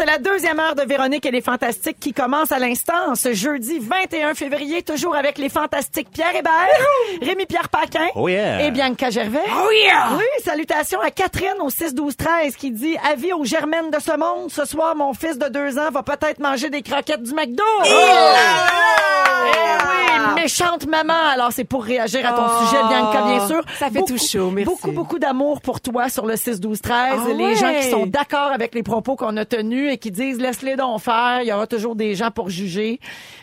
C'est la deuxième heure de Véronique et les Fantastiques qui commence à l'instant, ce jeudi 21 février, toujours avec les Fantastiques Pierre Hébert, Rémi-Pierre Paquin Oh yeah. et Bianca Gervais. Oh yeah! Oui, salutations à Catherine au 6-12-13 qui dit « Avis aux germaines de ce monde, ce soir, mon fils de deux ans va peut-être manger des croquettes du McDo. Oh! Eh oui, méchante maman. Alors, c'est pour réagir à ton Oh, sujet, Bianca, bien sûr. ça fait tout chaud, merci. Beaucoup, beaucoup d'amour pour toi sur le 6-12-13. Ah les ouais. gens qui sont d'accord avec les propos qu'on a tenus et qui disent laisse-les donc faire. Il y aura toujours des gens pour juger.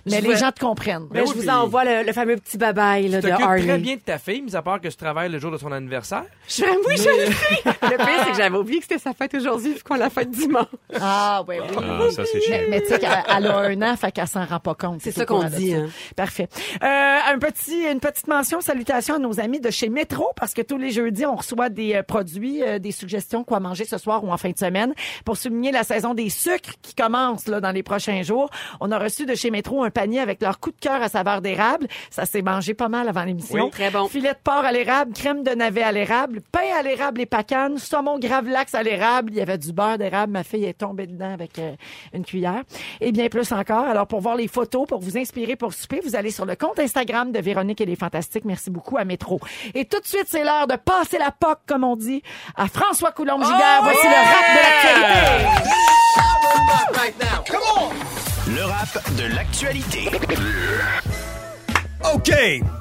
Mais Je les veux- gens te comprennent. Mais Ben je vous puis- envoie le, le fameux petit babaille là, Tu de Harley. très bien de ta fille, mis à part que je travaille le jour de son anniversaire. Je, oui, je le pire, c'est que j'avais oublié que c'était sa fête aujourd'hui, vu qu'on la fête dimanche. Ah, oui, oui. Ah, ça, c'est Mais, chiant. mais tu sais qu'elle elle a un an, fait qu'elle s'en rend pas compte. C'est ça qu'on dit, hein. Parfait. Euh, un petit, une petite mention, salutations à nos amis de chez Métro, parce que tous les jeudis, on reçoit des euh, produits, euh, des suggestions quoi manger ce soir ou en fin de semaine pour souligner la saison des sucres qui commence là, dans les prochains jours. On a reçu de chez Métro un panier avec leur coup de cœur à saveur d'érable. Ça s'est mangé pas mal avant l'émission. Oui, très bon. Filet de porc à l'érable, crème de navet à l'érable, pain à l'érable et pacane, saumon gravlax à l'érable. Il y avait du beurre d'érable. Ma fille est tombée dedans avec euh, une cuillère. Et bien plus encore. Alors, pour voir les photos, pour vous inspirer pour souper, vous allez sur le compte Instagram de Véronique et les Fantastiques. Merci beaucoup à Métro. Et tout de suite, c'est l'heure de passer la POC, comme on dit, à François Coulombe-Giguère. Voici le rap de l'actualité. Le rap de l'actualité. OK!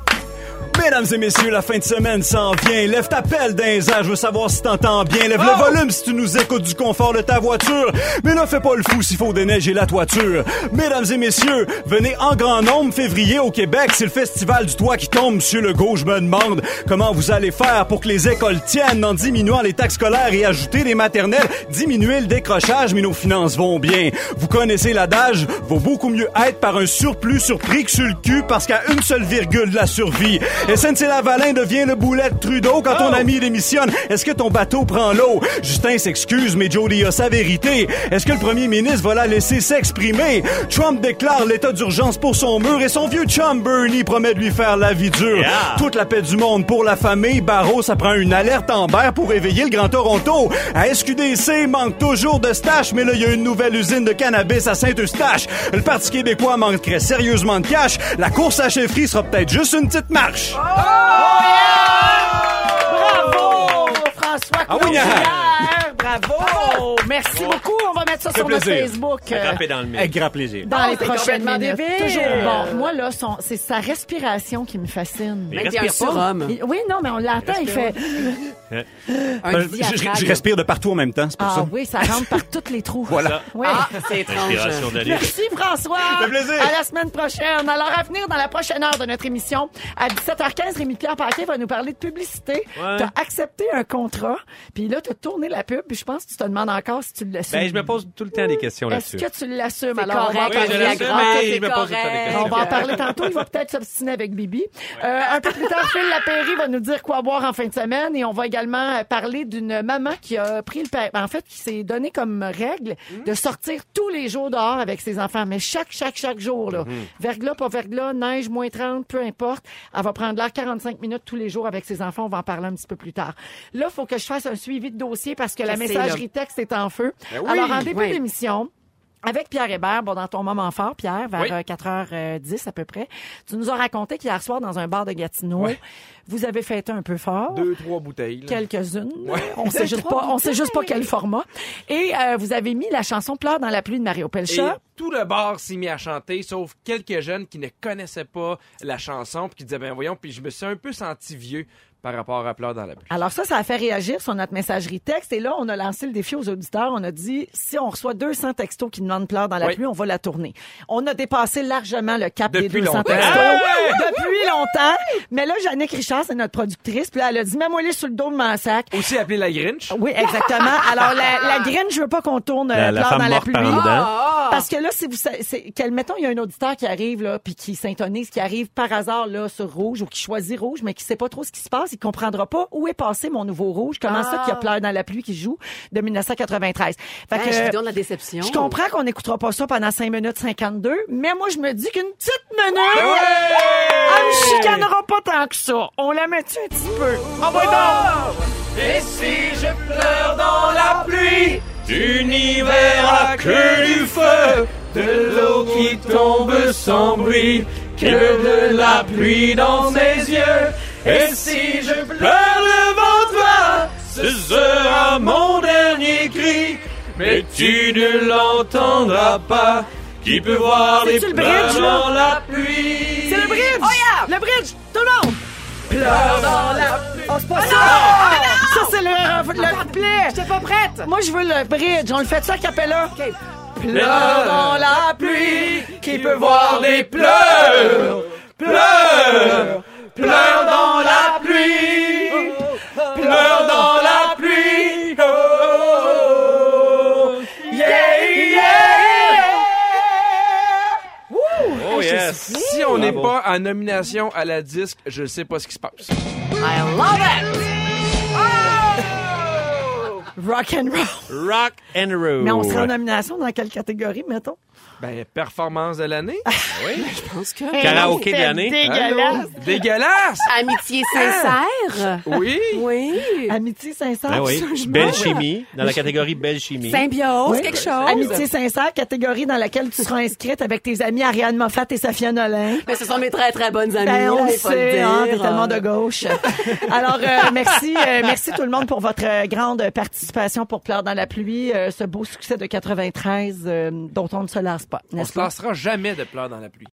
Mesdames et messieurs, la fin de semaine s'en vient. Lève ta pelle d'un je veux savoir si t'entends bien. Lève le volume si tu nous écoutes du confort de ta voiture. Mais là, fais pas le fou s'il faut déneiger la toiture. Mesdames et messieurs, venez en grand nombre février au Québec. C'est le festival du toit qui tombe. Monsieur Legault, je me demande comment vous allez faire pour que les écoles tiennent en diminuant les taxes scolaires et ajouter des maternelles, diminuer le décrochage, mais nos finances vont bien. Vous connaissez l'adage, vaut beaucoup mieux être par un surplus surpris que sur le cul parce qu'à une seule virgule de la survie. SNC-Lavalin devient le boulet de Trudeau quand ton ami démissionne. Est-ce que ton bateau prend l'eau? Justin s'excuse, mais Jody a sa vérité. Est-ce que le premier ministre va la laisser s'exprimer? Trump déclare l'état d'urgence pour son mur et son vieux chum Bernie promet de lui faire la vie dure. Toute la paix du monde pour la famille. Barreau, ça prend une alerte Amber pour réveiller le Grand Toronto. À SQDC, manque toujours de stash, mais là, il y a une nouvelle usine de cannabis à Saint-Eustache. Le Parti québécois manquerait sérieusement de cash. La course à chefferie sera peut-être juste une petite marche. Bravo, François Ah oui, Coulombe-Giguère. Bravo. Merci beaucoup. On va mettre ça sur notre. Facebook. euh, dans le mille. Avec grand plaisir. dans les prochaines minutes. débile. Toujours bon. Moi, là, son- c'est sa respiration qui me fascine. Il y a un surhomme. Il- Oui, non, mais on l'entend, il fait... Un Euh, je, diaphragme. je respire de partout en même temps, c'est pour Ah ça. oui, ça rentre par tous les trous. Voilà. Oui. Ah, c'est étrange. Merci François. fait plaisir. À la semaine prochaine. Alors à venir dans la prochaine heure de notre émission, à 17h15, Rémi Pierre Paquet va nous parler de publicité. Ouais. T'as accepté un contrat, puis là t'as tourné la pub, puis je pense que tu te demandes encore si tu l'assumes. Ben, je me pose tout le temps des questions Est-ce là-dessus. que tu l'assumes? Alors on va en correct, Oui, je l'assume, mais me pose tout le temps des questions. On va en parler tantôt. Il va peut-être s'obstiner avec Bibi. Euh, un peu plus tard, Phil Lapéry va nous dire quoi boire en fin de semaine. Et on va également parler d'une maman qui a pris le... pa- En fait, qui s'est donné comme règle de sortir tous les jours dehors avec ses enfants. Mais chaque, chaque, chaque jour, là. Verglas, pas verglas, neige, moins 30, peu importe. Elle va prendre l'air 45 minutes tous les jours avec ses enfants. On va en parler un petit peu plus tard. Là, il faut que je fasse un suivi de dossier parce que la Sais, messagerie texte est en feu. oui. Alors, en début Oui. d'émission, avec Pierre Hébert, bon, dans ton moment fort, Pierre, vers Oui. euh, 4h10 à peu près, tu nous as raconté qu'hier soir, dans un bar de Gatineau, vous avez fêté un peu fort. Deux, trois bouteilles. Quelques-unes. On sait juste pas, on sait juste pas quel format. Et euh, vous avez mis la chanson Pleure dans la pluie de Mario Et Pelcha. tout le bar s'est mis à chanter, sauf quelques jeunes qui ne connaissaient pas la chanson, puis qui disaient, ben voyons, puis je me suis un peu senti vieux par rapport à Pleurs dans la pluie. Alors ça, ça a fait réagir sur notre messagerie texte. Et là, on a lancé le défi aux auditeurs. On a dit, si on reçoit 200 textos qui demandent Pleure dans la Oui. pluie, on va la tourner. On a dépassé largement le cap des Depuis 200 longtemps. textos. Ah Depuis longtemps. Mais là, Jannick Richard, c'est notre productrice. Puis là, elle a dit, mets-moi sur le dos de mon sac. Aussi appelé la Grinch. Oui, exactement. Alors, la, la graine, je veux pas qu'on tourne euh, La- femme dans la pluie. par. Ah, parce que là, si vous, sa- c'est, mettons, il y a un auditeur qui arrive, là, puis qui s'intonise, qui arrive par hasard, là, sur rouge, ou qui choisit rouge, mais qui sait pas trop ce qui se passe, il comprendra pas où est passé mon nouveau rouge, comment ça qu'il y a pleure dans la pluie qui joue de 1993. Fait Ben, que, je donne la déception. je comprends qu'on n'écoutera pas ça pendant 5 minutes 52, mais moi, je me dis qu'une petite minute, elle me chicanera pas tant que ça. On la met un petit peu? Ah, ouais, donc! Et si je pleure dans la pluie, tu n'y verras que du feu, de l'eau qui tombe sans bruit, que de la pluie dans mes yeux. Et si je pleure devant toi, ce sera mon dernier cri, mais tu ne l'entendras pas. Qui peut voir les le pleurs bridge, dans la pluie? C'est le bridge! Oh, yeah! Le bridge! Tout le monde! Pleure dans la pluie. Oh, c'est pas ça! Ça, c'est le, le couplet! J'étais pas prête. Moi, je veux le bridge. On le fait ça Capella? Pleure dans la pluie, qui peut voir des pleurs, pleure, pleure dans la pluie, pleure dans la pluie, oh, oh, oh. yeah, yeah. Oh yes! Si on n'est pas en nomination à la disque, je ne sais pas ce qui se passe. I love it. Rock and roll. Rock and roll. Mais on sera en nomination dans quelle catégorie, mettons? Ben, performance de l'année? Oui. Je pense que. Karaoké de l'année. Dégueulasse. Allô? Dégueulasse! Amitié sincère. Oui! Oui. Amitié sincère. Ah oui. Belle chimie, dans la catégorie belle chimie. Symbiose, Oui. quelque chose. Amitié sincère, catégorie dans laquelle tu seras inscrite avec tes amis Ariane Moffat et Safia Nolin. Mais ce sont mes très, très bonnes amies. Ben, on là, le sait, hein, t'es tellement de gauche. Alors, euh, merci, euh, merci tout le monde pour votre grande participation pour Pleurs dans la pluie, euh, ce beau succès de 93 euh, dont on ne se lasse pas, On se lassera jamais de pleurs dans la pluie.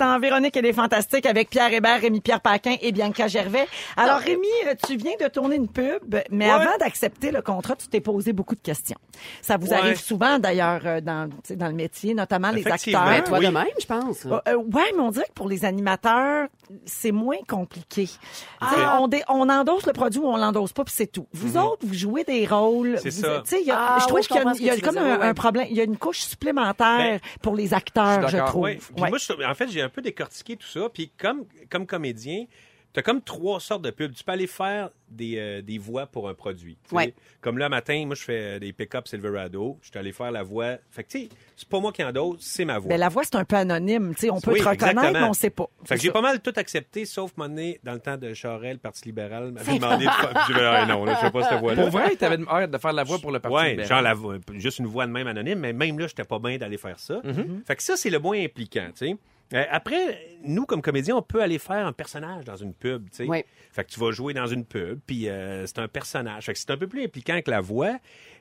Dans Véronique et les Fantastiques avec Pierre Hébert, Rémi-Pierre Paquin et Bianca Gervais. Alors, Rémi, euh, tu viens de tourner une pub, mais Ouais. avant d'accepter le contrat, tu t'es posé beaucoup de questions. Ça vous Ouais. arrive souvent, d'ailleurs, euh, dans, tu sais, dans le métier, notamment les acteurs. Ben, toi Oui. de même, je pense. Euh, euh, ouais, mais on dirait que pour les animateurs, c'est moins compliqué. Tu sais, On, dé- on endosse le produit ou on l'endosse pas, puis c'est tout. Vous autres, vous jouez des rôles. C'est ça. tu sais, il y a- Ah, je trouve oui, qu'il y a, y comme un, problème. Il y a une couche supplémentaire Ben, pour les acteurs, je trouve. Ouais. moi, je- en fait, j'ai un peu décortiqué tout ça. Puis comme, comme comédien, tu as comme trois sortes de pubs. Tu peux aller faire des, euh, des voix pour un produit. Ouais. Comme là, matin, moi, je fais euh, des pick-up Silverado. Je suis allé faire la voix. Fait que, tu sais, c'est pas moi qui endosse, c'est ma voix. Ben, la voix, c'est un peu anonyme. Tu sais, on peut Oui, te reconnaître, exactement. mais on sait pas. Fait que j'ai pas mal tout accepté, sauf mon nez, dans le temps de Charest, le Parti libéral, m'avait demandé de faire. Ah, non, là, je fais pas cette voix-là. Pour vrai, t'avais hâte de faire la voix pour le parti Ouais, libéral. genre la voix- juste une voix de même anonyme, mais même là, j'étais pas bien d'aller faire ça. Fait que ça, c'est le moins impliquant, tu sais. Euh, après, nous, comme comédiens, on peut aller faire un personnage dans une pub, tu sais. Fait que tu vas jouer dans une pub, puis euh, c'est un personnage. Fait que c'est un peu plus impliquant que la voix,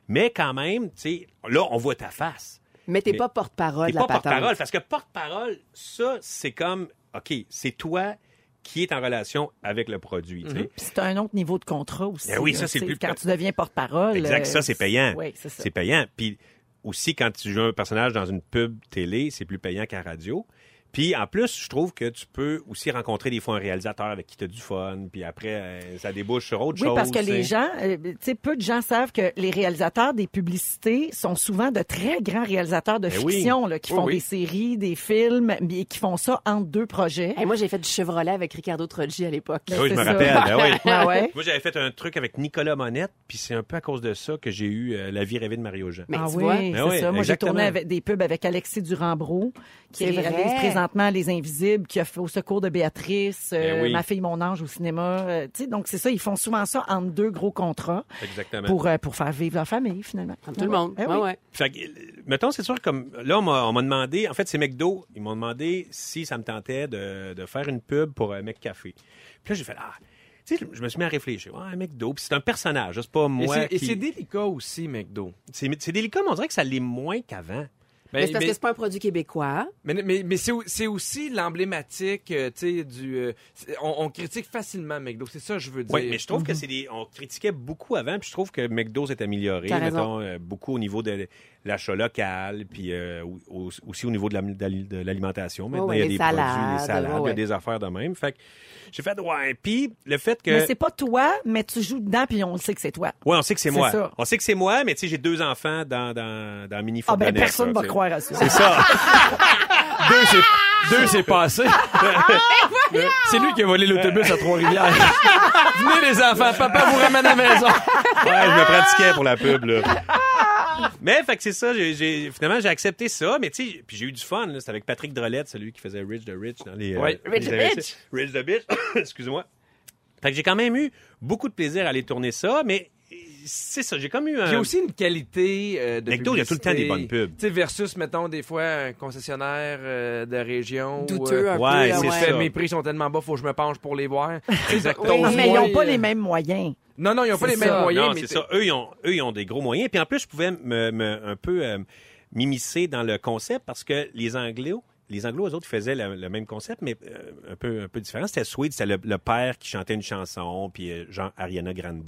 mais quand même, tu sais, là, on voit ta face. Mais t'es Mais- pas porte-parole, T'es la pas porte-parole, parce que porte-parole, ça, c'est comme, OK, c'est toi qui est en relation avec le produit, sais. Puis c'est un autre niveau de contrat aussi. Ben oui, ça, c'est plus- Quand tu deviens porte-parole. Exact, euh, ça, c'est payant. Oui, c'est ça. C'est payant. Puis aussi, quand tu joues un personnage dans une pub télé, c'est plus payant qu'à radio. Puis en plus, je trouve que tu peux aussi rencontrer des fois un réalisateur avec qui tu as du fun, puis après, euh, ça débouche sur autre Oui, chose. parce que les gens, euh, tu sais, peu de gens savent que les réalisateurs des publicités sont souvent de très grands réalisateurs de Ben oui. fiction, là, qui Oui, font oui. des séries, des films, mais qui font ça entre deux projets. Hey, moi, j'ai fait du Chevrolet avec Ricardo Troggi à l'époque. Ah oui, je me ça. rappelle. ben oui. Ah ouais? Moi, j'avais fait un truc avec Nicolas Monette, puis c'est un peu à cause de ça que j'ai eu euh, La vie rêvée de Mario Jean. Mais ah tu oui, c'est Ben oui, ça. Moi, j'ai tourné avec des pubs avec Alexis Durand-Bro, qui réalise vrai. Présentement Les Invisibles, qui a fait au secours de Béatrice, euh, Ben oui. Ma fille, mon ange au cinéma. euh, donc, c'est ça, ils font souvent ça entre deux gros contrats Exactement. pour, euh, pour faire vivre leur famille, finalement. Comme tout le monde. Eh Ouais, oui. ouais. Fait que, euh, mettons, c'est sûr, comme là, on m'a demandé, en fait, c'est McDo, ils m'ont demandé si ça me tentait de, de faire une pub pour un McCafé. Puis là, j'ai fait, ah, tu sais, je me suis mis à réfléchir. Ouais, un McDo, puis c'est un personnage, c'est pas Et moi. c'est- et qui- c'est délicat aussi, McDo. C'est délicat, mais on dirait que ça l'est moins qu'avant. Mais c'est parce que c'est pas un produit québécois. Mais, mais, mais c'est au- c'est aussi l'emblématique, euh, tu sais, du... euh, on, on critique facilement McDo, c'est ça que je veux dire. Oui, mais je trouve que c'est des. On critiquait beaucoup avant, puis je trouve que McDo s'est amélioré, mettons, euh, beaucoup au niveau de l'achat local, puis euh, au- au- aussi au niveau de la- de la- l'alimentation. Maintenant, Ouais, il y a des produits, salades, les salades, il y ouais. a des affaires de même. Fait que j'ai fait, ouais. Puis le fait que... Mais c'est pas toi, mais tu joues dedans, puis on le sait que c'est toi. Ouais, on sait que c'est C'est moi. ça. On sait que c'est moi, mais tu sais, j'ai deux enfants dans, dans, dans Mini Ah ben personne là, va croire à ça. C'est ça. Deux, c'est, deux, c'est passé. c'est lui qui a volé l'autobus à Trois-Rivières. Venez, les enfants, papa vous ramène à la maison. Ouais, je me pratiquais pour la pub, là. Mais, fait que c'est ça, j'ai, j'ai- finalement, j'ai accepté ça, mais tu sais, puis j'ai eu du fun, là. C'était avec Patrick Drolette, celui qui faisait Rich the Rich dans les. euh, Ouais. Rich the. Bitch. Rich the Bitch. Excusez-moi. Fait que j'ai quand même eu beaucoup de plaisir à aller tourner ça, mais c'est ça, j'ai comme eu un. Il y a aussi une qualité euh, de McDo, il y a tout le temps des bonnes pubs. Tu sais, versus, mettons, des fois, un concessionnaire euh, de région. Douteux euh, un ouais, peu. c'est ouais. ça. fait, mes prix sont tellement bas, faut que je me penche pour les voir. Exactement. Oui, mais ils n'ont pas les mêmes moyens. Non, non, ils n'ont pas les mêmes ça. moyens. non, mais c'est ça. Eux ils, ont, eux, ils ont des gros moyens. Puis en plus, je pouvais me, me- un peu euh, m'immiscer dans le concept parce que les Anglo, les Anglo, eux autres, faisaient le, le même concept, mais euh, un, peu, un peu différent. C'était Sweet, c'était le, le père qui chantait une chanson, puis euh, genre Ariana Grande.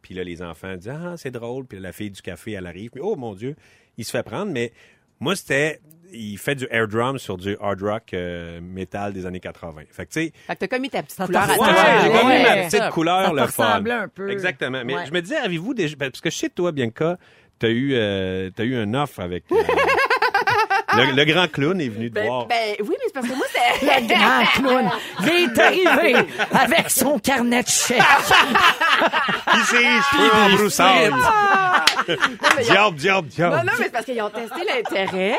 Puis là, les enfants disaient Ah, c'est drôle. Puis la fille du café, elle arrive. Puis oh mon Dieu, il se fait prendre. Mais moi, c'était. Il fait du air drum sur du hard rock euh, métal des années 80. Fait que, tu sais, Fait que t'as comme mis ta petite Ça couleur t'a à Ouais, j'ai ouais. comme mis ma petite couleur, Ça le fun. un peu. Exactement. Mais Ouais. je me disais, avez-vous déjà... ben, Parce que chez toi, Bianca, t'as eu, euh, t'as eu un offre avec... euh, le, le grand clown est venu te Ben, voir. ben, oui, mais c'est parce que moi, c'est. Le grand clown, il est arrivé avec son carnet de chèques. Il s'est cheveux en broussard. Diable, diable, diable. Non, non, mais c'est parce qu'ils ont testé l'intérêt.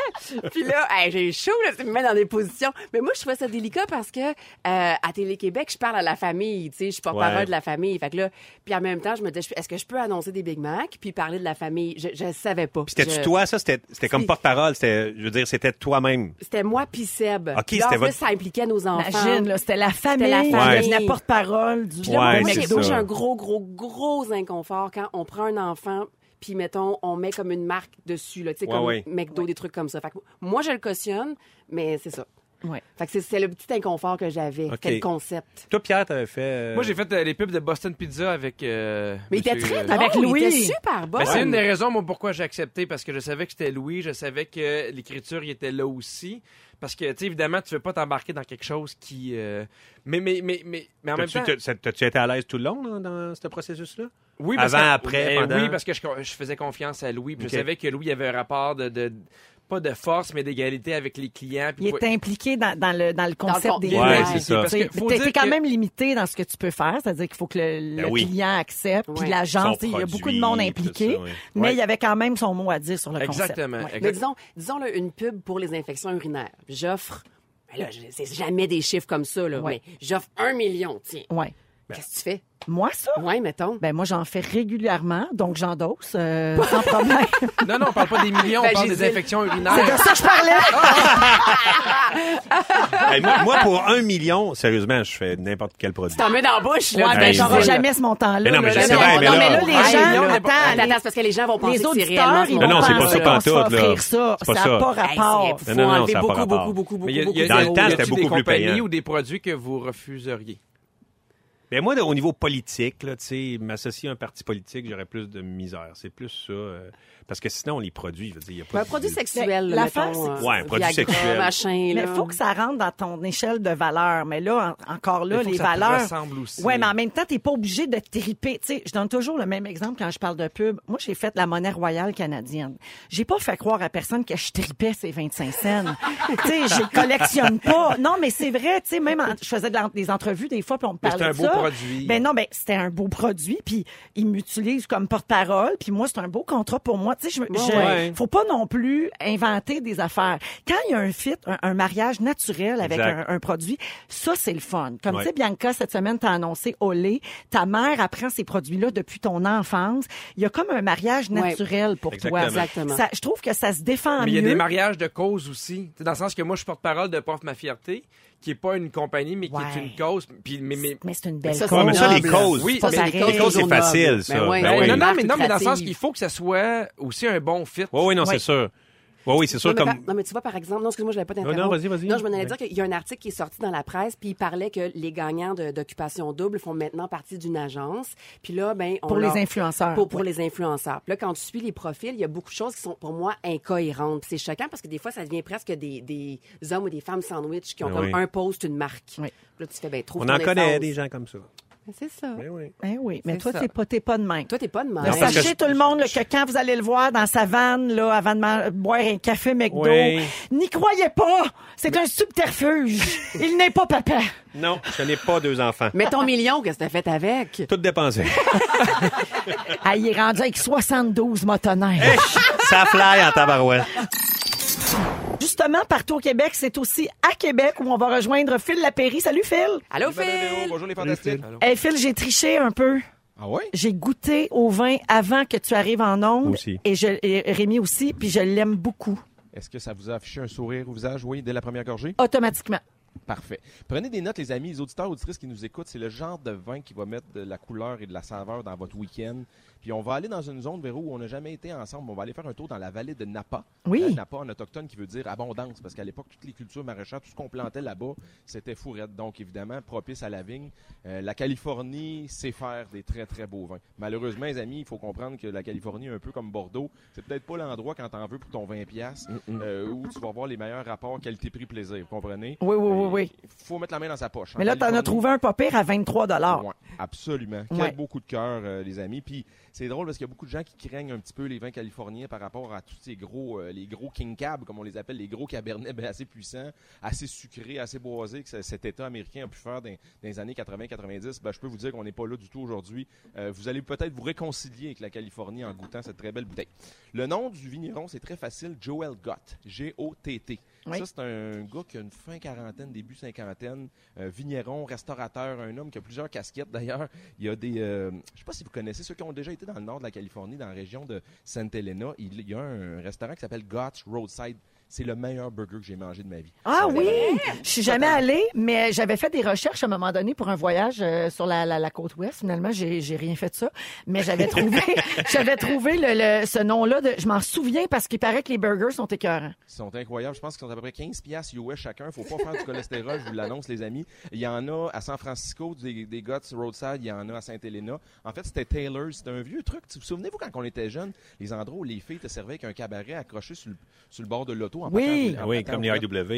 Puis là, hey, j'ai chaud, là, ça me met dans des positions. Mais moi, je trouvais ça délicat parce que euh, à Télé-Québec, je parle à la famille, tu sais, je suis porte-parole Ouais. de la famille. Fait que là, puis en même temps, je me disais, est-ce que je peux annoncer des Big Mac puis parler de la famille? Je, je savais pas. Puis c'était-tu Je- toi, ça? C'était c'était comme porte-parole. C'était, je veux dire, c'était toi-même. C'était moi puis Seb. Ok, En c'était votre- ça impliquait nos enfants. Imagine, là, c'était la famille, la la porte-parole du Puis là, Ouais, moi, j'ai- moi, ça. j'ai un gros, gros, gros inconfort quand on prend un enfant puis mettons, on met comme une marque dessus, là, tu sais, Ouais, comme ouais. McDo, des trucs comme ça. Fait que moi, je le cautionne, mais c'est ça. Ouais. Fait que c'est- c'est le petit inconfort que j'avais. Ok. C'était le concept. Toi, Pierre, t'avais fait... euh, Moi, j'ai fait euh, les pubs de Boston Pizza avec. euh, Mais il était très euh, drôle. Avec il Louis. était super bon. Ben, c'est une des raisons, moi, pourquoi j'ai accepté, parce que je savais que c'était Louis, je savais que l'écriture, il était là aussi. Parce que, tu sais, évidemment, tu veux pas t'embarquer dans quelque chose qui. euh, Mais, mais, mais, mais, mais en même temps. t'as- t'as-tu été à l'aise tout le long dans, dans ce processus-là? Oui, parce Avant, que- après, Ben pendant? Oui, parce que je, je faisais confiance à Louis. Puis. Je savais que Louis avait un rapport de. de- pas de force, mais d'égalité avec les clients. Puis Il faut- est impliqué dans, dans le, dans le concept con- des Ouais, c'est ça. Parce que faut T'es dire t'es quand que- même limité dans ce que tu peux faire, c'est-à-dire qu'il faut que le, le Ben oui. client accepte, puis l'agence, il y a beaucoup de monde impliqué, ça, mais Ouais. il y avait quand même son mot à dire sur le concept. Exactement. Ouais. exact- Mais disons, disons là, une pub pour les infections urinaires. J'offre, ben là, c'est jamais des chiffres comme ça, là, Ouais. mais j'offre un million, tiens. Ouais. Qu'est-ce que tu fais? Moi, ça? Ouais, mettons. Ben moi, j'en fais régulièrement, donc j'endosse euh, sans problème. Non, non, on parle pas des millions, Ben, on parle des infections C'est urinaires. de ça que je parlais. Hey, moi, moi, pour un million, sérieusement, je fais n'importe quel produit. T'en mets dans la bouche, là. Ouais, ben j'aurai ça, jamais ce montant-là. Mais non, mais là. je sais bien, mais non, là- mais là, les Ouais, gens, là, attends, attends, les- attends, c'est parce que les gens vont penser les que c'est auditeurs, réellement ils vont Non, non, c'est pas penser ça qu'on pantoute, se fait là. offrir ça. C'est pas ça ça. n'a pas Hey, rapport. c'est- faut non, non, enlever ça a pas beaucoup, rapport. beaucoup, beaucoup, beaucoup, Mais il y a, beaucoup il y a- Dans le de temps, c'était beaucoup des plus compagnies payant. ou des produits que vous refuseriez? Ben moi, au niveau politique, là, tu sais, m'associer à un parti politique, j'aurais plus de misère. C'est plus ça. euh, parce que sinon, les produits, je veux dire, il y a pas Ben, Un de- produit sexuel, là, l'affaire, mettons, c'est euh, Ouais, un produit Viagra, sexuel. machin, Mais il faut que ça rentre dans ton échelle de valeur. Mais là, en- encore là, faut les que ça valeurs. ressemble aussi. Ouais, mais en même temps, t'es pas obligé de triper. Tu sais, je donne toujours le même exemple quand je parle de pub. Moi, j'ai fait la monnaie royale canadienne. J'ai pas fait croire à personne que je tripais ces 25 cents. tu sais, je collectionne pas. Non, mais c'est vrai. Tu sais, même en- je faisais de des entrevues des fois, puis on me parlait c'est un de beau ça. produit. Ben non, ben c'était un beau produit, puis ils m'utilisent comme porte-parole, puis moi c'est un beau contrat pour moi. Tu sais, je, me- je- ouais. faut pas non plus inventer des affaires. Quand il y a un fit, un, un mariage naturel avec un, un produit, ça c'est le fun. Comme Ouais. tu sais, Bianca cette semaine t'as annoncé Olé, ta mère apprend ces produits-là depuis ton enfance. Il y a comme un mariage Ouais. naturel pour toi. Exactement. Ça, je trouve que ça se défend Mais il y a mieux. des mariages de cause aussi. Dans le sens que moi, je suis porte-parole de Porte Ma Fierté, qui est pas une compagnie, mais qui Ouais. est une cause. Puis, mais, mais, Mais c'est une belle Ça, c'est cause. Ouais, mais ça, les causes. Oui, Ça, mais les causes, causes c'est facile, ça. Ben ouais, Ben ouais, oui. non, non, mais non, mais dans le sens qu'il faut que ça soit aussi un bon fit. Oui, oui, non, Oui. c'est sûr. Oui, oui, c'est sûr, non, mais comme... par- non, mais tu vois, par exemple, non, excuse-moi, je l'avais pas non, d'interrompre. vas-y, vas-y. Non, je m'en allais Ouais. dire qu'il y a un article qui est sorti dans la presse, puis il parlait que les gagnants d'occupation double font maintenant partie d'une agence. Puis là, ben, on Pour les influenceurs. Pour, pour les influenceurs. Puis là, quand tu suis les profils, il y a beaucoup de choses qui sont, pour moi, incohérentes. Puis c'est choquant parce que des fois, ça devient presque des, des hommes ou des femmes sandwich qui ont Ben comme oui. un post, une marque. Oui. Puis Là, tu fais, ben, trouve On en connaît essence. des gens comme ça. Ben, C'est ça. Ben oui. Ben oui, mais toi, t'es pas, t'es pas de même. Toi, t'es pas de même. Non, que Sachez je- tout le monde là, que quand vous allez le voir dans sa vanne, là, avant de boire un café McDo, Oui. n'y croyez pas! C'est un subterfuge. Il n'est pas papa. Non, je n'ai pas deux enfants. Mais ton million, qu'est-ce que t'as fait avec? Tout dépensé. Ah, il est rendu avec 72 motonneires. Ça fly en tabarouette. Justement, partout au Québec, c'est aussi à Québec où on va rejoindre Phil Lapéry. Salut Phil! Allô. Phil? Bonjour les fantastiques. Hey Phil, j'ai triché un peu. Ah ouais? J'ai goûté au vin avant que tu arrives en onde. Aussi. Et, je, et Rémi aussi, puis je l'aime beaucoup. Est-ce que ça vous a affiché un sourire au visage, oui, dès la première gorgée? Automatiquement. Parfait. Prenez des notes, les amis, les auditeurs, auditrices qui nous écoutent. C'est le genre de vin qui va mettre de la couleur et de la saveur dans votre week-end. Puis on va aller dans une zone, Véro, où on n'a jamais été ensemble. On va aller faire un tour dans la vallée de Napa. Oui. Napa en autochtone qui veut dire abondance, parce qu'à l'époque, toutes les cultures maraîchères, tout ce qu'on plantait là-bas, c'était fourrette. Donc, évidemment, propice à la vigne. Euh, la Californie sait faire des très, très beaux vins. Malheureusement, les amis, il faut comprendre que la Californie, un peu comme Bordeaux, c'est peut-être pas l'endroit quand t'en veux pour ton 20$ piastres, euh, où tu vas avoir les meilleurs rapports qualité-prix-plaisir. Vous comprenez? Oui, oui, oui, oui. faut mettre la main dans sa poche. Mais là, t'en as trouvé un pas pire à 23 Ouais, absolument. Quel Ouais. beau coup de cœur, euh, les amis. Puis c'est drôle parce qu'il y a beaucoup de gens qui craignent un petit peu les vins californiens par rapport à tous ces gros, euh, les gros king cab, comme on les appelle, les gros cabernets ben, assez puissants, assez sucrés, assez boisés que ce- cet État américain a pu faire dans, dans les années 80-90. Ben, je peux vous dire qu'on n'est pas là du tout aujourd'hui. Euh, vous allez peut-être vous réconcilier avec la Californie en goûtant cette très belle bouteille. Le nom du vigneron, c'est très facile, Joel Gott, G-O-T-T. Ça, c'est un gars qui a une fin quarantaine, début cinquantaine, euh, vigneron, restaurateur, un homme qui a plusieurs casquettes d'ailleurs. Il y a des, euh, je sais pas si vous connaissez ceux qui ont déjà été dans le nord de la Californie, dans la région de Santa Elena. Il, il y a un restaurant qui s'appelle Gott's Roadside. C'est le meilleur burger que j'ai mangé de ma vie. Ah oui! Je suis jamais allée, mais j'avais fait des recherches à un moment donné pour un voyage euh, sur la, la, la côte ouest. Finalement, j'ai j'ai rien fait de ça. Mais j'avais trouvé, j'avais trouvé le, le- ce nom-là. de- Je m'en souviens parce qu'il paraît que les burgers sont écœurants. Ils sont incroyables. Je pense qu'ils sont à peu près 15 piastres US chacun. Faut pas faire du cholestérol, je vous l'annonce, les amis. Il y en a à San Francisco, des, des Guts Roadside. Il y en a à Sainte-Helena. En fait, c'était Taylor. C'était un vieux truc. Vous vous souvenez-vous quand on était jeunes, les endroits où les filles te servaient avec un cabaret accroché sur le, sur le bord de l'auto? En Oui. partant- en Ah oui, partant comme les?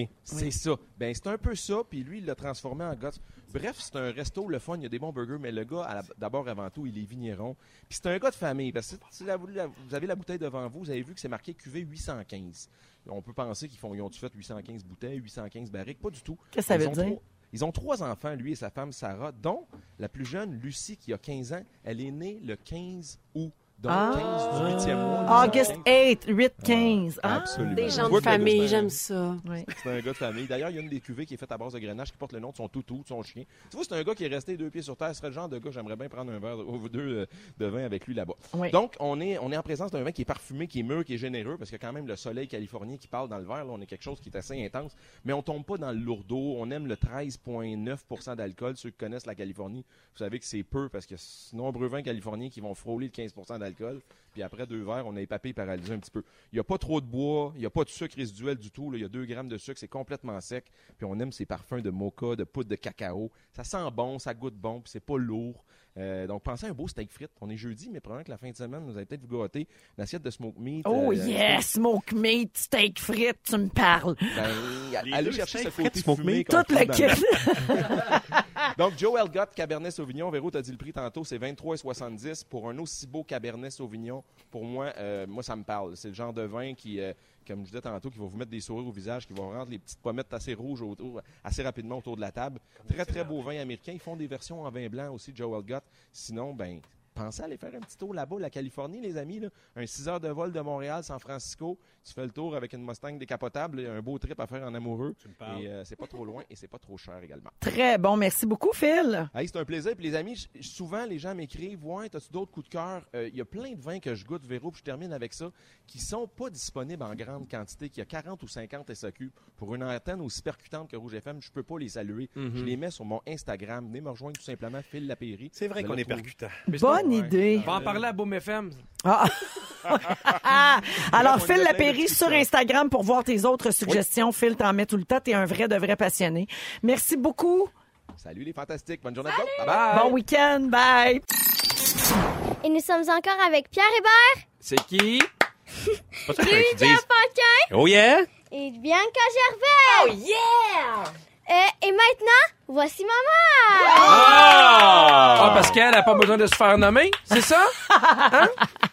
IW. C'est ça. Ben, c'est un peu ça, puis lui, il l'a transformé en Guts. Bref, c'est un resto, le fun, il y a des bons burgers, mais le gars, d'abord, avant tout, il est vigneron. Puis c'est un gars de famille, parce que si la- la- vous avez la bouteille devant vous, vous avez vu que c'est marqué QV 815. On peut penser qu'ils font, ils ont fait 815 bouteilles, 815 barriques, pas du tout. Qu'est-ce que ça veut dire? ils ont trois enfants, lui et sa femme Sarah, dont la plus jeune, Lucie, qui a 15 ans, elle est née le 15 août. Donc, Ah. 15 du 8e mois. August 8, 8, 15. Ah, Absolument. Des gens de que famille, j'aime ça. oui. c'est un gars de famille. D'ailleurs, il y a une des cuvées qui est faite à base de grenache qui porte le nom de son toutou, de son chien. Tu vois, c'est un gars qui est resté deux pieds sur terre. Ce serait le genre de gars, j'aimerais bien prendre un verre ou deux euh, de vin avec lui là-bas. Oui. Donc, on est, on est en présence d'un vin qui est parfumé, qui est mûr, qui est généreux, parce a quand même le soleil californien qui parle dans le verre. Là, on est quelque chose qui est assez intense. Mais on tombe pas dans le lourdeau. On aime le 13,9 d'alcool. Ceux qui connaissent la Californie, vous savez que c'est peu, parce a nombreux vins californiens qui vont frôler le 15 d'alcool. Puis après deux verres, on est papé et paralysé un petit peu. Il n'y a pas trop de bois, il n'y a pas de sucre résiduel du tout. là. Il y a 2 grammes de sucre, c'est complètement sec. Puis on aime ces parfums de mocha, de poudre de cacao. Ça sent bon, ça goûte bon, puis c'est pas lourd. Euh, donc pensez à un beau steak frites. On est jeudi, mais probablement que la fin de semaine, vous allez peut-être vous gâter une assiette de smoke meat. Oh euh, yes, smoke meat, steak frites, tu me parles. Ben, Les allez chercher ce côté smoke fumé meat. qu'on Tout Donc, Joel Gott, Cabernet Sauvignon. Véro, t'as dit le prix tantôt, c'est 23,70 pour un aussi beau Cabernet Sauvignon. Pour moi, euh, moi, ça me parle. C'est le genre de vin qui, euh, comme je disais tantôt, qui va vous mettre des sourires au visage, qui va rendre les petites pommettes assez rouges autour, assez rapidement autour de la table. Très, très beau vin américain. Ils font des versions en vin blanc aussi, Joel Gott. Sinon, ben, pensez à aller faire un petit tour là-bas, la Californie, les amis. Là. Un 6 heures de vol de Montréal, San Francisco. Tu fais le tour avec une Mustang décapotable. Un beau trip à faire en amoureux. me parles. Et euh, c'est pas trop loin et c'est pas trop cher également. Très bon, merci beaucoup, Phil. Hey, c'est un plaisir. Puis les amis, souvent les gens m'écrivent Ouais, as-tu d'autres coups de cœur? Euh, Il y a plein de vins que je goûte, Véro, puis je termine avec ça, qui sont pas disponibles en grande quantité, qu'il y a 40 ou 50 SAQ. Pour une antenne aussi percutante que Rouge FM, je peux pas les saluer. Je les mets sur mon Instagram. Venez me rejoindre tout simplement, Phil Lapéry. C'est vrai qu'on est percutant. Mais Bonne bonne idée. On va en parler à Boom FM. Ah. Alors, Phil Lapéry sur Instagram pour voir tes autres suggestions. Phil, t'en mets tout le temps. T'es un vrai de vrai passionné. Merci beaucoup. Salut les fantastiques. Bonne journée à vous. Bye bye. Bon week-end. Bye. Et nous sommes encore avec Pierre Hébert C'est qui? Dises. Paquin Oh yeah! et Bianca Gervais. Oh yeah! et maintenant, voici maman. Ah, parce qu'elle n'a pas besoin de se faire nommer, c'est ça?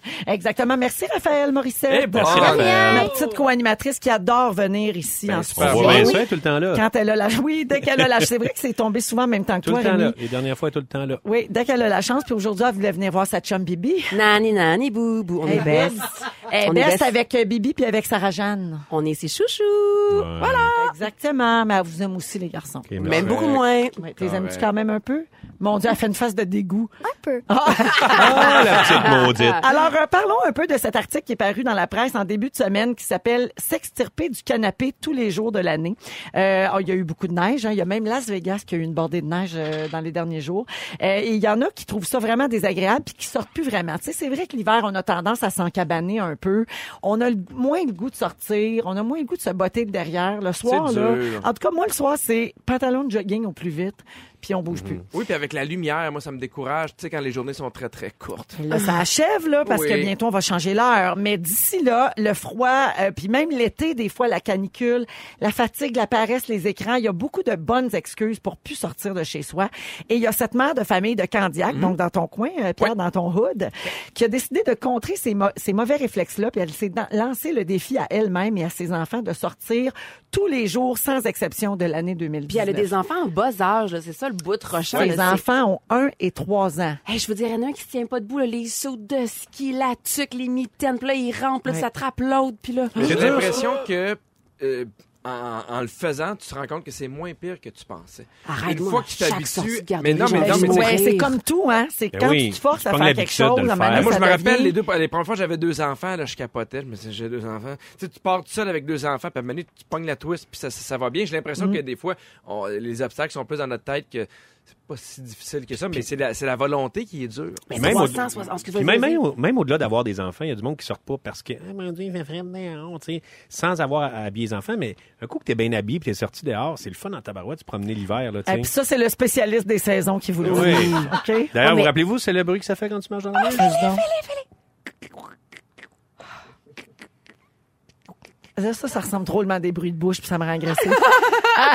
Exactement. Merci, Raphaël Morissette. Eh, bon. Merci, Ah, Raphaël. Ma petite co-animatrice qui adore venir ici Ben, en studio. Oui. ça, tout le temps là. Quand elle a la... Oui, dès qu'elle a la... C'est vrai que c'est tombé souvent en même temps que Tout toi, le temps Rémi. là. Les dernières fois, tout le temps là. Oui, dès qu'elle a la chance. Puis aujourd'hui, elle voulait venir voir sa chum Bibi. Nani, nani, bou, bou. On Elle est best. On est best avec euh, Bibi puis avec Sarah Jeanne. On est ses chouchous. Voilà. Exactement. Mais elle vous aime aussi, les garçons. Même beaucoup moins. Ouais, T'es aimes-tu quand même un peu? Mon Dieu, elle fait une face de dégoût. Un peu. Ah, la petite maudite. Alors, parlons un peu de cet article qui est paru dans la presse en début de semaine qui s'appelle S'extirper du canapé tous les jours de l'année. Euh, oh, il y a eu beaucoup de neige. hein. Il y a même Las Vegas qui a eu une bordée de neige euh, dans les derniers jours. Euh, et il y en a qui trouvent ça vraiment désagréable puis qui sortent plus vraiment. Tu sais, c'est vrai que l'hiver, on a tendance à s'encabaner un peu. On a le- moins le goût de sortir. On a moins le goût de se botter de derrière. Le soir, là. En tout cas, moi, le soir, c'est pantalon de jogging au plus vite puis on bouge plus. Oui, puis avec la lumière, moi, ça me décourage, tu sais, quand les journées sont très, très courtes. Là, ça achève, là, parce Oui. que bientôt, on va changer l'heure. Mais d'ici là, le froid, euh, puis même l'été, des fois, la canicule, la fatigue, la paresse, les écrans, il y a beaucoup de bonnes excuses pour plus sortir de chez soi. Et il y a cette mère de famille de Candiac, donc dans ton coin, euh, Pierre, dans ton hood, qui a décidé de contrer ces, mo- ces mauvais réflexes-là, puis elle s'est lancé le défi à elle-même et à ses enfants de sortir tous les jours, sans exception, de l'année 2019. Puis elle a des enfants en bas âge, c'est ça le bout de rochant. Les enfants ont 1 et 3 ans. Hey, je veux dire, il y en a un qui se tient pas debout, là, les sauts de ski, la tuque, les mitaines, puis là, il rampe, là, Ouais. ça attrape l'autre, puis là... J'ai l'impression que, euh, en, en le faisant, tu te rends compte que c'est moins pire que tu pensais. Arrête, Une moi, fois que tu t'habitues- mais non, mais non, mais Ouais, c'est comme tout, hein. C'est Ben quand oui, tu te forces à faire quelque chose, faire. Ah, moi, je me rappelle les deux, les premières fois que j'avais deux enfants, là, je capotais, je me disais, j'ai deux enfants. Tu sais, tu pars tout seul avec deux enfants, puis à un moment donné, tu pognes la twist, puis ça, ça, ça va bien. J'ai l'impression Mm. que des fois, on- les obstacles sont plus dans notre tête que c'est pas si difficile que ça, mais c'est la, volonté qui est dure. Mais Même au- 360, excuse, Puis vas-y, même, vas-y. même, au- même au-delà d'avoir des enfants, il y a du monde qui sort pas parce que, ah, mon Dieu, il fait frais dehors, tu sais, sans avoir à habiller les enfants. Mais un coup que t'es bien habillé puis t'es sorti dehors, c'est le fun en tabarouette de se promener l'hiver, là, tu Et sais. puis ça, c'est le spécialiste des saisons qui vous le dit. Oui. D'ailleurs, Ah, mais- vous rappelez-vous, c'est le bruit que ça fait quand tu marches dans la neige? Vas-y donc. Là, Ça, ça ressemble drôlement à des bruits de bouche, puis ça me rend agressif. Ah,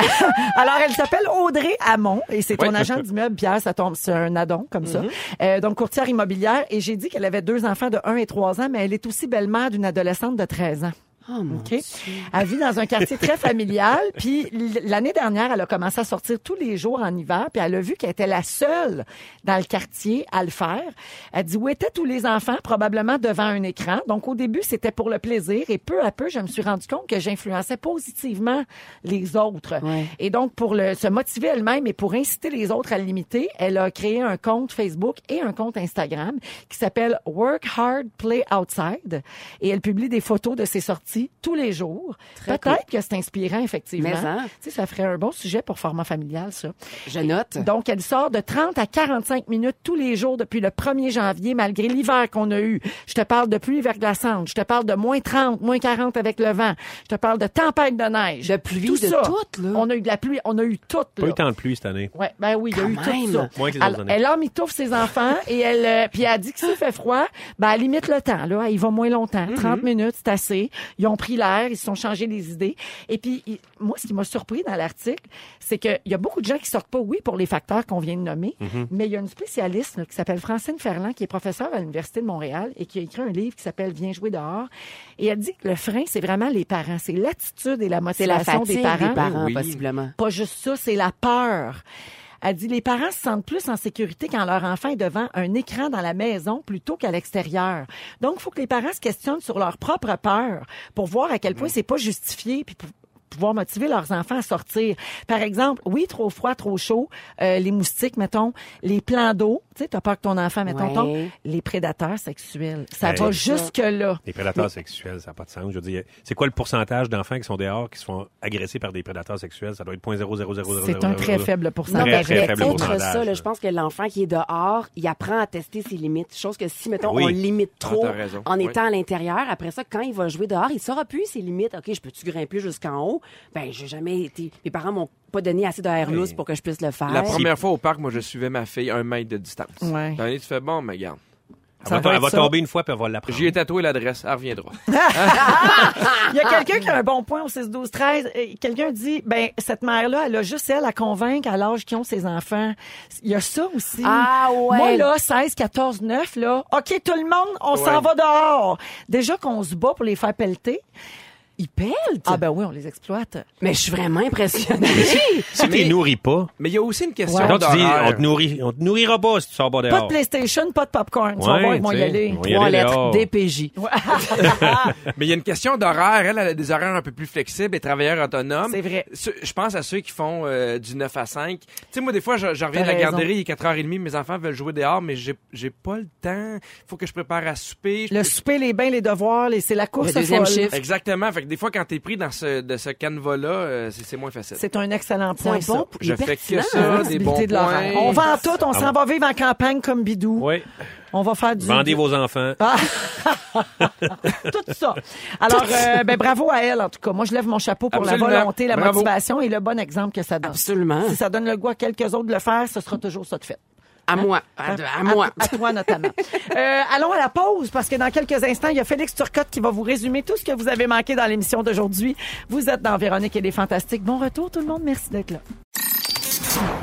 Alors, elle s'appelle Audrey Hamon, et c'est ton agent d'immeuble, Pierre, ça tombe, c'est un addon, comme ça. Euh, donc, courtière immobilière, et j'ai dit qu'elle avait deux enfants de 1 et 3 ans, mais elle est aussi belle-mère d'une adolescente de 13 ans. Oh, mon OK? Elle vit dans un quartier très familial. Puis l'année dernière, elle a commencé à sortir tous les jours en hiver. Puis elle a vu qu'elle était la seule dans le quartier à le faire. Elle dit où étaient tous les enfants, probablement devant un écran. Donc au début, c'était pour le plaisir. Et peu à peu, je me suis rendu compte que j'influençais positivement les autres. Ouais. Et donc pour le, se motiver elle-même et pour inciter les autres à limiter, elle a créé un compte Facebook et un compte Instagram qui s'appelle Work Hard, Play Outside. Et elle publie des photos de ses sorties tous les jours. Peut-être que c'est inspirant, effectivement. Mais, hein? Tu sais, ça ferait un bon sujet pour format familial, ça. Je note. Donc, elle sort de 30 à 45 minutes tous les jours depuis le 1er janvier, malgré l'hiver qu'on a eu. Je te parle de pluie verglaçante. Je te parle de moins 30, moins 40 avec le vent. Je te parle de tempête de neige. De pluie, Tout de ça. tout, là. On a eu de la pluie, on a eu tout, Pas là. eu tant de pluie cette année. Ouais, ben oui, il y a eu même. tout ça. Moins que les Elle, autres années. elle emmitouffe ses enfants et elle, euh, puis elle a dit que s'il fait froid, ben elle limite le temps. Là, il va moins longtemps, 30 minutes, c'est assez. Ils ont pris l'air, ils se sont changés les idées. Et puis il- moi, ce qui m'a surpris dans l'article, c'est qu'il y a beaucoup de gens qui sortent pas, oui, pour les facteurs qu'on vient de nommer, mais il y a une spécialiste là, qui s'appelle Francine Ferland, qui est professeure à l'université de Montréal et qui a écrit un livre qui s'appelle Viens jouer dehors. Et elle dit que le frein, c'est vraiment les parents, c'est l'attitude et la C'est la motivation fatigue des parents. Oui. possiblement. Pas juste ça, c'est la peur. Elle dit les parents se sentent plus en sécurité quand leur enfant est devant un écran dans la maison plutôt qu'à l'extérieur. Donc, il faut que les parents se questionnent sur leur propre peur pour voir à quel point c'est pas justifié puis pouvoir motiver leurs enfants à sortir. Par exemple, oui, trop froid, trop chaud, euh, les moustiques, mettons, les plans d'eau. Tu sais, t'as peur que ton enfant, mettons, Ouais. tombe. Les prédateurs sexuels. Ça va jusque-là. Les prédateurs sexuels, ça n'a pas de sens. Je veux dire, c'est quoi le pourcentage d'enfants qui sont dehors, qui se font agresser par des prédateurs sexuels? Ça doit être 0.00000. C'est un très faible Non, pourcentage. mais, très mais faible outre pourcentage, ça, là, je pense que l'enfant qui est dehors, il apprend à tester ses limites. Chose que si, mettons, Oui. on limite trop Ah, raison. en Oui. étant à l'intérieur, après ça, quand il va jouer dehors, il saura plus ses limites. OK, je peux-tu grimper jusqu'en haut? Ben, j'ai jamais été... Mes parents m'ont pas donné assez d'air lousse pour que je puisse le faire. La première fois au parc, moi, je suivais ma fille un mètre de distance. Ouais. Dans les, tu fais bon, mais garde. Elle va, va elle va ça. tomber une fois, puis elle va l'apprendre. J'y ai tatoué l'adresse, elle reviendra. Il y a quelqu'un qui a un bon point au 6 12 13 Euh, Quelqu'un dit ben cette mère là, elle a juste elle à convaincre à l'âge qu'ils ont ses enfants. Il y a ça aussi. Ah ouais. Moi là 16 14 9 là, OK tout le monde, on s'en Ouais. va dehors. Déjà qu'on se bat pour les faire pelleter. Il pèle? Ah ben oui, on les exploite. Mais je suis vraiment impressionnée. Si tu les nourris pas, Mais il y a aussi une question Ouais. donc tu dis, d'horaire. on te, nourrit, on te nourrira pas si tu sors pas Pas dehors. de PlayStation, pas de popcorn. tu vas Ouais, voir, ils vont y aller. Trois aller lettres. DPJ. Mais il y a une question d'horaire. Elle, elle a des horaires un peu plus flexibles et travailleurs autonomes. C'est vrai. Je pense à ceux qui font euh, du 9 à 5. Tu sais, moi, des fois, je, je reviens de la garderie, il est 4h30, mes enfants veulent jouer dehors, mais j'ai pas le temps. faut que je prépare à souper. Le souper, les bains, les devoirs, les- c'est la course Le deuxième folle. chiffre. Exactement. Fait que des fois, quand t'es pris dans ce, de ce canevas-là, euh, c'est c'est moins facile. C'est un excellent C'est un point, ça. bon... il Je fais que ça, hein? des bons de points. On vend tout, on s'en va vivre en campagne comme Bidou. Oui. On va faire du... Vendez vos enfants. tout ça. Alors, euh, ben, bravo à elle, en tout cas. Moi, je lève mon chapeau pour Absolument. la volonté, la Bravo. motivation et le bon exemple que ça donne. Absolument. Si ça donne le goût à quelques autres de le faire, ce sera toujours ça de fait. À moi. À, à moi. À, toi notamment. Euh, allons à la pause parce que dans quelques instants, il y a Félix Turcotte qui va vous résumer tout ce que vous avez manqué dans l'émission d'aujourd'hui. Vous êtes dans Véronique et les Fantastiques. Bon retour tout le monde. Merci d'être là.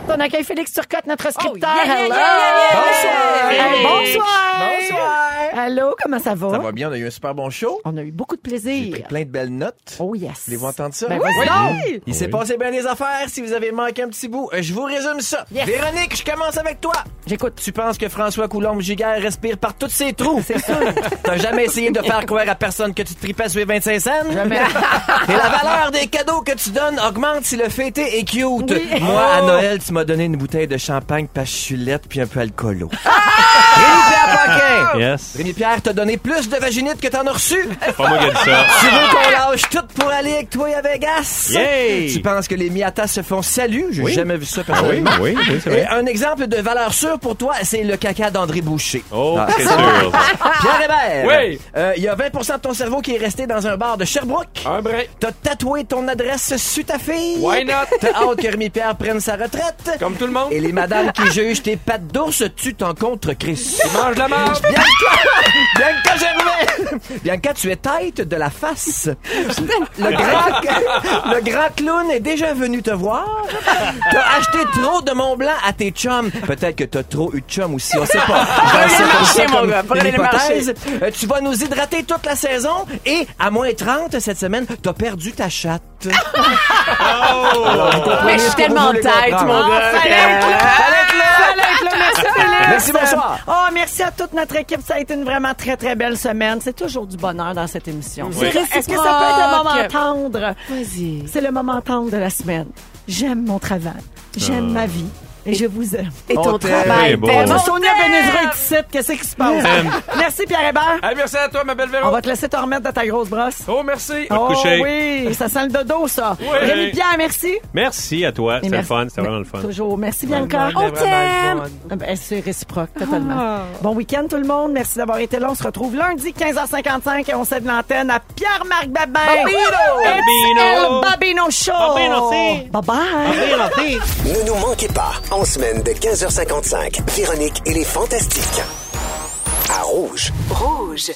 On accueille Félix Turcotte, notre scripteur. Oh, yeah, yeah, Hello. yeah, yeah, yeah. Hey, bonsoir. Bonsoir. Allô, comment ça va? Ça va bien, on a eu un super bon show. On a eu beaucoup de J'ai plaisir. pris plein de belles notes. Oh yes. Voulez-vous entendre ça? Ben, donc. Il s'est passé bien des affaires. Si vous avez manqué un petit bout, euh, je vous résume ça. Yes. Véronique, je commence avec toi. J'écoute. Tu penses que François Coulombe-Giguère respire par tous ses trous? C'est sûr. T'as jamais essayé de faire croire à personne que tu tripais sur les 25 cents? Jamais. Et la valeur des cadeaux que tu donnes augmente si le fêté est cute. Oui. Moi, à Oh. Noël, tu m'as donné une bouteille de champagne pachulette puis un peu alcoolo. Ah! Rémi-Pierre Paquin! Yes. Rémi-Pierre t'a donné plus de vaginite que t'en as reçu. C'est pas moi qui ai dit ça. Tu veux qu'on lâche tout pour aller avec toi à Vegas? Yay! Tu penses que les miatas se font salut? J'ai jamais vu ça Ah oui, personnellement. oui, oui, c'est Et vrai. un exemple de valeur sûre pour toi, c'est le caca d'André Boucher. Oh, Ah, c'est sûr. Pierre Hébert! Oui. Euh, Il y a 20% de ton cerveau qui est resté dans un bar de Sherbrooke. Un brin. T'as tatoué ton adresse sur ta fille. Why not? T'as hâte que Rémi Pierre prenne sa retraite. Comme tout le monde. Et les madames qui jugent tes pattes d'ours, tu t'en contre Chris. Mange la marge. Bianca! Bianca Gervais! Bianca, tu es tête de la face. Le grand, le grand clown est déjà venu te voir. T'as acheté trop de Mont Blanc à tes chums. Peut-être que t'as trop eu de chums aussi, on sait pas. Mon gars, prenez le marché. Euh, tu vas nous hydrater toute la saison et à moins 30 cette semaine, t'as perdu ta chatte. Mais je suis tellement les tête, mon gars. fallait être là. Fallait être. Merci, Félix. Merci, bonsoir. Oh, merci à toute notre équipe. Ça a été une vraiment très, très belle semaine. C'est toujours du bonheur dans cette émission. Oui. Est-ce que ça peut être le moment tendre? Vas-y. C'est le moment tendre de la semaine. J'aime mon travail. J'aime ma vie. Et je vous aime. Et ton On t'aime. travail. Bon. t'aime. Sonia Benezra est ici. Qu'est-ce qui se passe? Merci, Pierre Hébert. Hey, merci à toi, ma belle Véro. On va te laisser te remettre de ta grosse brosse. Oh, merci. Oh coucher. oui, ça sent le dodo, ça. Oui. Rémi Pierre, merci. Merci à toi. C'était le fun. C'était vraiment le fun. Toujours. Merci, Bianca. Vraiment bonne. Ah Ben, c'est réciproque, totalement. Bon week-end, tout le monde. Merci d'avoir été là. On se retrouve lundi, 15h55, et on cède l'antenne à Pierre-Marc Babin. Babino. El Babino Show. Babino, si. Bye-bye. Ne nous manquez pas, en semaine de 15h55, Véronique et les Fantastiques. À Rouge. Rouge.